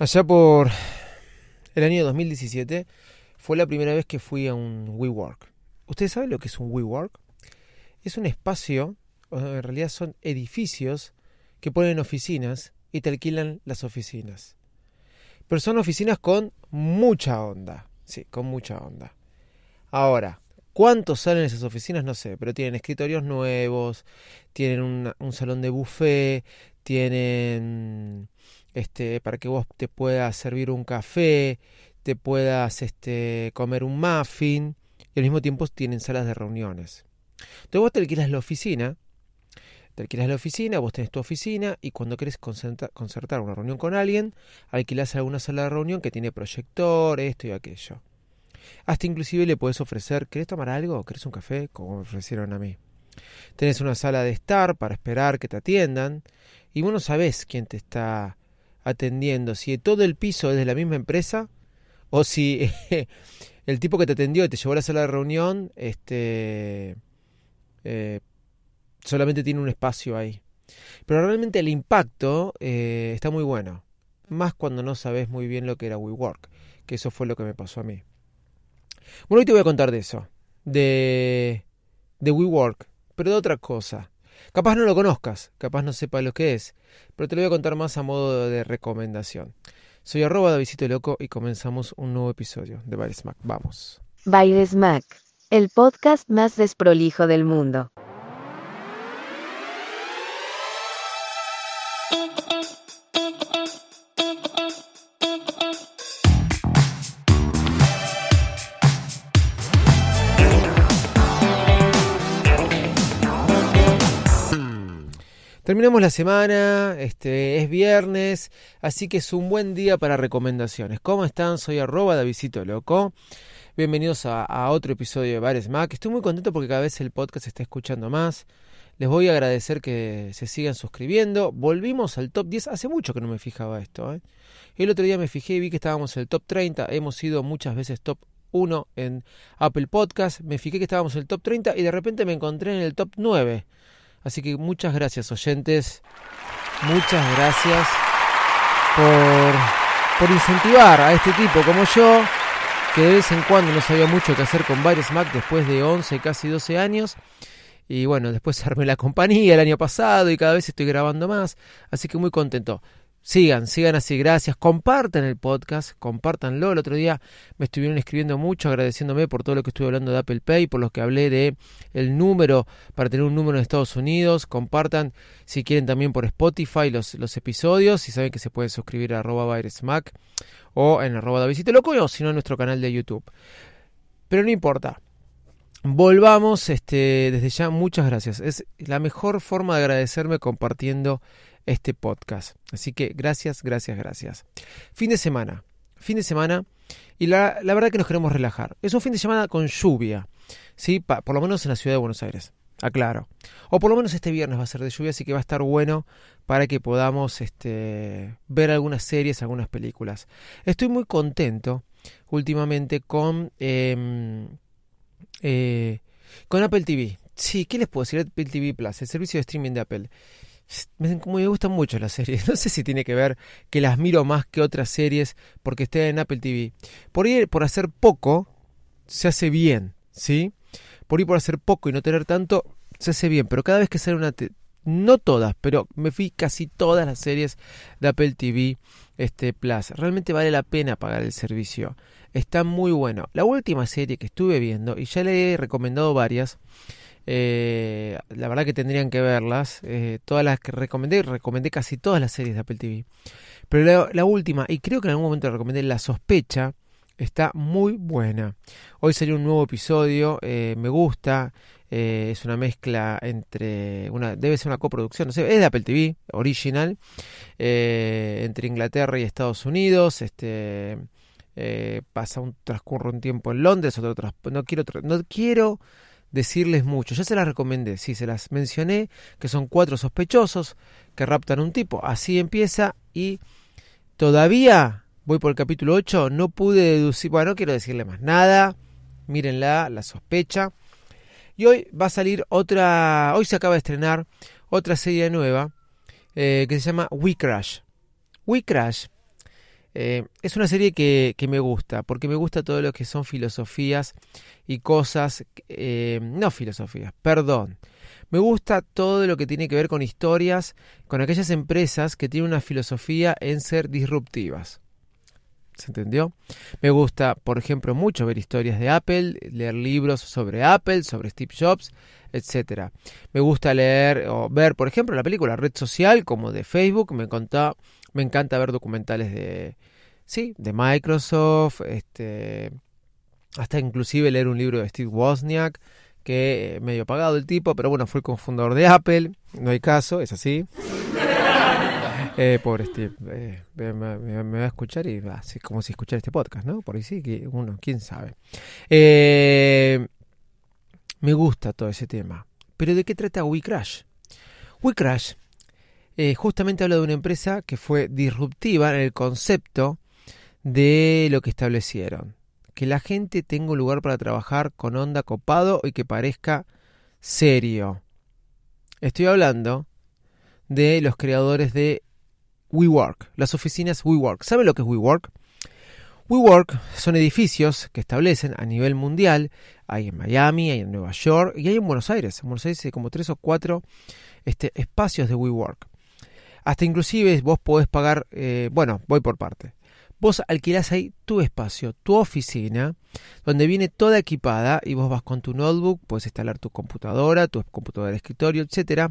Allá por el año 2017 fue la primera vez que fui a un WeWork. ¿Ustedes saben lo que es un WeWork? Es un espacio, en realidad son edificios que ponen oficinas y te alquilan las oficinas. Pero son oficinas con mucha onda. Sí, con mucha onda. Ahora, ¿cuántos salen esas oficinas? No sé, pero tienen escritorios nuevos, tienen un salón de buffet, tienen este para que vos te puedas servir un café, te puedas este comer un muffin y al mismo tiempo tienen salas de reuniones. Entonces vos te alquilas la oficina, te alquilas la oficina, vos tenés tu oficina y cuando querés concertar una reunión con alguien, alquilas alguna sala de reunión que tiene proyector, esto y aquello. Hasta inclusive le puedes ofrecer, ¿querés tomar algo? ¿Querés un café? Como me ofrecieron a mí. Tenés una sala de estar para esperar que te atiendan y vos no sabés quién te está atendiendo, si todo el piso es de la misma empresa o si el tipo que te atendió y te llevó a la sala de reunión este eh, solamente tiene un espacio ahí. Pero realmente el impacto eh, está muy bueno. Más cuando no sabes muy bien lo que era WeWork. Que eso fue lo que me pasó a mí. Bueno, hoy te voy a contar de eso. De, de WeWork. Pero de otra cosa. Capaz no lo conozcas. Capaz no sepas lo que es. Pero te lo voy a contar más a modo de recomendación. Soy arroba Davidito Loco y comenzamos un nuevo episodio de Baires Mac. Vamos. Baires Mac. El podcast más desprolijo del mundo. Terminamos la semana, este es viernes, así que es un buen día para recomendaciones. ¿Cómo están? Soy arroba Davidito Loco. Bienvenidos a, otro episodio de Bares Mac. Estoy muy contento porque cada vez el podcast se está escuchando más. Les voy a agradecer que se sigan suscribiendo. Volvimos al top 10. Hace mucho que no me fijaba esto. ¿eh? El otro día me fijé y vi que estábamos en el top 30. Hemos sido muchas veces top 1 en Apple Podcast. Me fijé que estábamos en el top 30 y de repente me encontré en el top 9. Así que muchas gracias oyentes, muchas gracias por, por incentivar a este tipo como yo, que de vez en cuando no sabía mucho qué hacer con varios Mac después de 11, casi 12 años. Y bueno, después armé la compañía el año pasado y cada vez estoy grabando más, así que muy contento. Sigan, sigan así, gracias. Compartan el podcast, compártanlo. El otro día me estuvieron escribiendo mucho, agradeciéndome por todo lo que estuve hablando de Apple Pay, por lo que hablé de el número para tener un número en Estados Unidos. Compartan si quieren también por Spotify los, los episodios. Si saben que se pueden suscribir a arroba Mac o en arroba Loco o si no en nuestro canal de YouTube. Pero no importa. Volvamos, este, desde ya, muchas gracias. Es la mejor forma de agradecerme compartiendo este podcast. Así que gracias, gracias, gracias. Fin de semana, fin de semana y la, la verdad que nos queremos relajar. Es un fin de semana con lluvia, ¿sí? por lo menos en la ciudad de Buenos Aires, aclaro. O por lo menos este viernes va a ser de lluvia, así que va a estar bueno para que podamos este, ver algunas series, algunas películas. Estoy muy contento últimamente con, em, eh, con Apple TV. Sí, ¿qué les puedo decir? Apple TV Plus, el servicio de streaming de Apple me, me gustan mucho las series. No sé si tiene que ver que las miro más que otras series porque estén en Apple TV. Por ir por hacer poco, se hace bien, ¿sí? Por ir por hacer poco y no tener tanto, se hace bien. Pero cada vez que sale una... No todas, pero me fui casi todas las series de Apple TV este, Plus. Realmente vale la pena pagar el servicio. Está muy bueno. La última serie que estuve viendo, y ya le he recomendado varias, eh, la verdad que tendrían que verlas. Eh, todas las que recomendé, recomendé casi todas las series de Apple TV. Pero la, última, y creo que en algún momento recomendé La Sospecha, está muy buena. Hoy salió un nuevo episodio, eh, me gusta. Eh, es una mezcla entre una debe ser una coproducción, no sé, es de Apple TV original entre Inglaterra y Estados Unidos. Este pasa un transcurre un tiempo en Londres, otro no quiero no quiero decirles mucho. Ya se las recomendé, sí, se las mencioné, que son cuatro sospechosos que raptan un tipo. Así empieza y todavía voy por el capítulo 8, no pude deducir, bueno, no quiero decirle más nada. Mírenla, la sospecha. Y hoy va a salir otra, hoy se acaba de estrenar otra serie nueva eh, que se llama We Crash. We Crash eh, es una serie que, me gusta, porque me gusta todo lo que son filosofías y cosas, eh, no filosofías, perdón. Me gusta todo lo que tiene que ver con historias, con aquellas empresas que tienen una filosofía en ser disruptivas. ¿Se entendió? Me gusta, por ejemplo, mucho ver historias de Apple, leer libros sobre Apple, sobre Steve Jobs, etcétera. Me gusta leer o ver, por ejemplo, la película Red Social, como de Facebook. Me encanta, me encanta ver documentales de, sí, de Microsoft, este, hasta inclusive leer un libro de Steve Wozniak, que eh, medio pagado el tipo, pero bueno, fue el cofundador de Apple. No hay caso, es así. Eh, pobre Steve, eh, me, va a escuchar y así como si escuchara este podcast, ¿no? Por ahí sí, que uno, quién sabe. Eh, me gusta todo ese tema. Pero ¿de qué trata WeCrash? WeCrash eh, justamente habla de una empresa que fue disruptiva en el concepto de lo que establecieron. Que la gente tenga un lugar para trabajar con onda copado y que parezca serio. Estoy hablando de los creadores de WeWork, las oficinas WeWork. ¿Saben lo que es WeWork? WeWork son edificios que establecen a nivel mundial. Hay en Miami, hay en Nueva York y hay en Buenos Aires. En Buenos Aires hay como tres o cuatro este, espacios de WeWork. Hasta inclusive vos podés pagar, eh, bueno, voy por parte. Vos alquilás ahí tu espacio, tu oficina, donde viene toda equipada y vos vas con tu notebook, puedes instalar tu computadora, tu computadora de escritorio, etcétera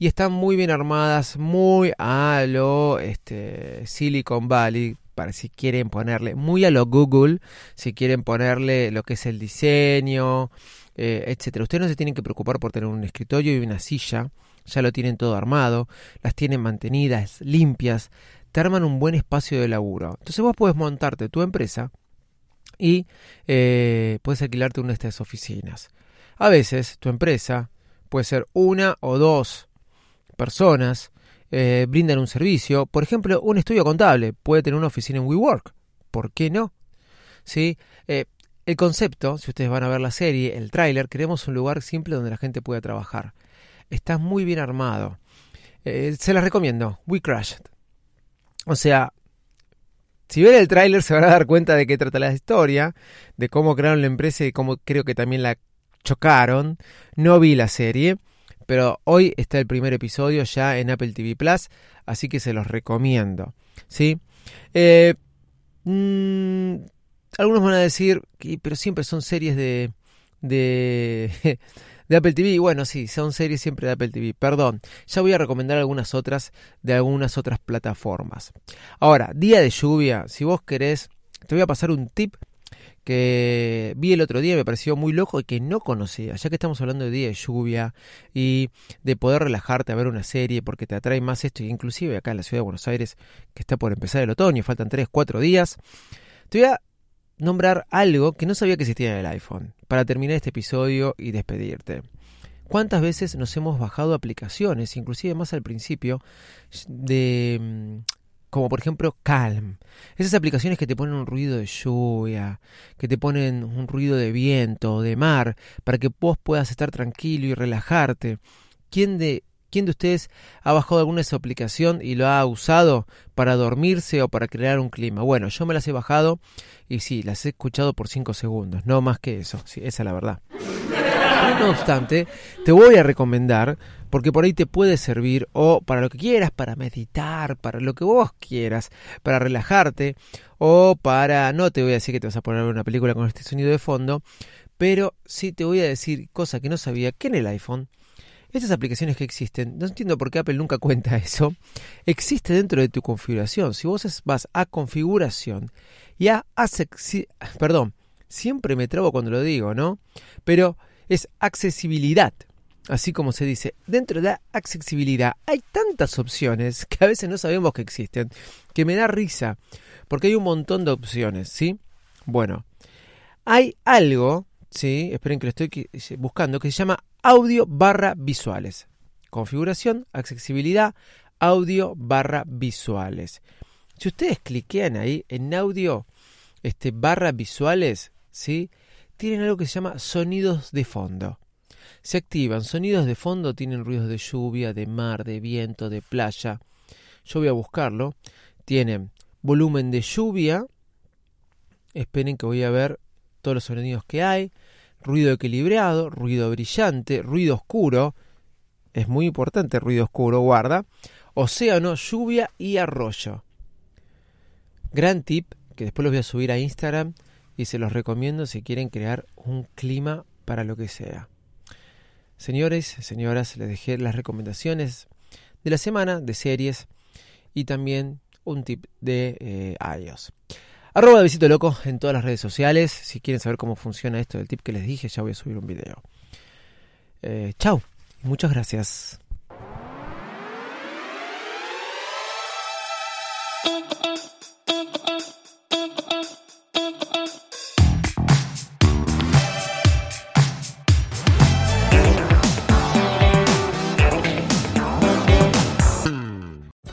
y están muy bien armadas, muy a lo este, Silicon Valley, para si quieren ponerle, muy a lo Google, si quieren ponerle lo que es el diseño, eh, etcétera. Ustedes no se tienen que preocupar por tener un escritorio y una silla, ya lo tienen todo armado, las tienen mantenidas, limpias, te arman un buen espacio de laburo. Entonces vos puedes montarte tu empresa y eh, puedes alquilarte una de estas oficinas. A veces tu empresa puede ser una o dos personas eh, brindan un servicio. Por ejemplo, un estudio contable puede tener una oficina en WeWork. ¿Por qué no? ¿Sí? Eh, el concepto, si ustedes van a ver la serie, el tráiler, queremos un lugar simple donde la gente pueda trabajar. Está muy bien armado. Eh, se las recomiendo. We Crashed. O sea, si ven el tráiler se van a dar cuenta de qué trata la historia, de cómo crearon la empresa y cómo creo que también la chocaron. No vi la serie, pero hoy está el primer episodio ya en Apple TV Plus, así que se los recomiendo. ¿sí? Eh, mm, algunos van a decir, pero siempre son series de, de, de Apple TV. Bueno, sí, son series siempre de Apple TV. Perdón, ya voy a recomendar algunas otras de algunas otras plataformas. Ahora, día de lluvia, si vos querés, te voy a pasar un tip que vi el otro día me pareció muy loco y que no conocía, ya que estamos hablando de día de lluvia y de poder relajarte a ver una serie porque te atrae más esto, y inclusive acá en la ciudad de Buenos Aires, que está por empezar el otoño, faltan 3, 4 días, te voy a nombrar algo que no sabía que existía en el iPhone, para terminar este episodio y despedirte. ¿Cuántas veces nos hemos bajado aplicaciones, inclusive más al principio, de como por ejemplo Calm. Esas aplicaciones que te ponen un ruido de lluvia, que te ponen un ruido de viento, de mar, para que vos puedas estar tranquilo y relajarte. ¿Quién de, quién de ustedes ha bajado alguna de esa aplicación y lo ha usado para dormirse o para crear un clima? Bueno, yo me las he bajado y sí, las he escuchado por 5 segundos, no más que eso, sí, esa es la verdad. No obstante, te voy a recomendar porque por ahí te puede servir o para lo que quieras, para meditar, para lo que vos quieras, para relajarte o para, no te voy a decir que te vas a poner una película con este sonido de fondo, pero sí te voy a decir cosa que no sabía, que en el iPhone, estas aplicaciones que existen, no entiendo por qué Apple nunca cuenta eso, existe dentro de tu configuración. Si vos vas a configuración y a, perdón, siempre me trabo cuando lo digo, ¿no? Pero es accesibilidad. Así como se dice, dentro de la accesibilidad hay tantas opciones que a veces no sabemos que existen, que me da risa, porque hay un montón de opciones, ¿sí? Bueno, hay algo, ¿sí? Esperen que lo estoy buscando, que se llama audio barra visuales. Configuración, accesibilidad, audio barra visuales. Si ustedes cliquean ahí en audio este, barra visuales, tienen algo que se llama sonidos de fondo. Se activan sonidos de fondo, tienen ruidos de lluvia, de mar, de viento, de playa. Yo voy a buscarlo. Tienen volumen de lluvia. Esperen que voy a ver todos los sonidos que hay. Ruido equilibrado, ruido brillante, ruido oscuro. Es muy importante ruido oscuro, guarda. Océano, lluvia y arroyo. Gran tip que después los voy a subir a Instagram y se los recomiendo si quieren crear un clima para lo que sea. Señores, señoras, les dejé las recomendaciones de la semana de series y también un tip de eh. Arroba Visito Loco en todas las redes sociales. Si quieren saber cómo funciona esto del tip que les dije, ya voy a subir un video. Eh, chao muchas gracias.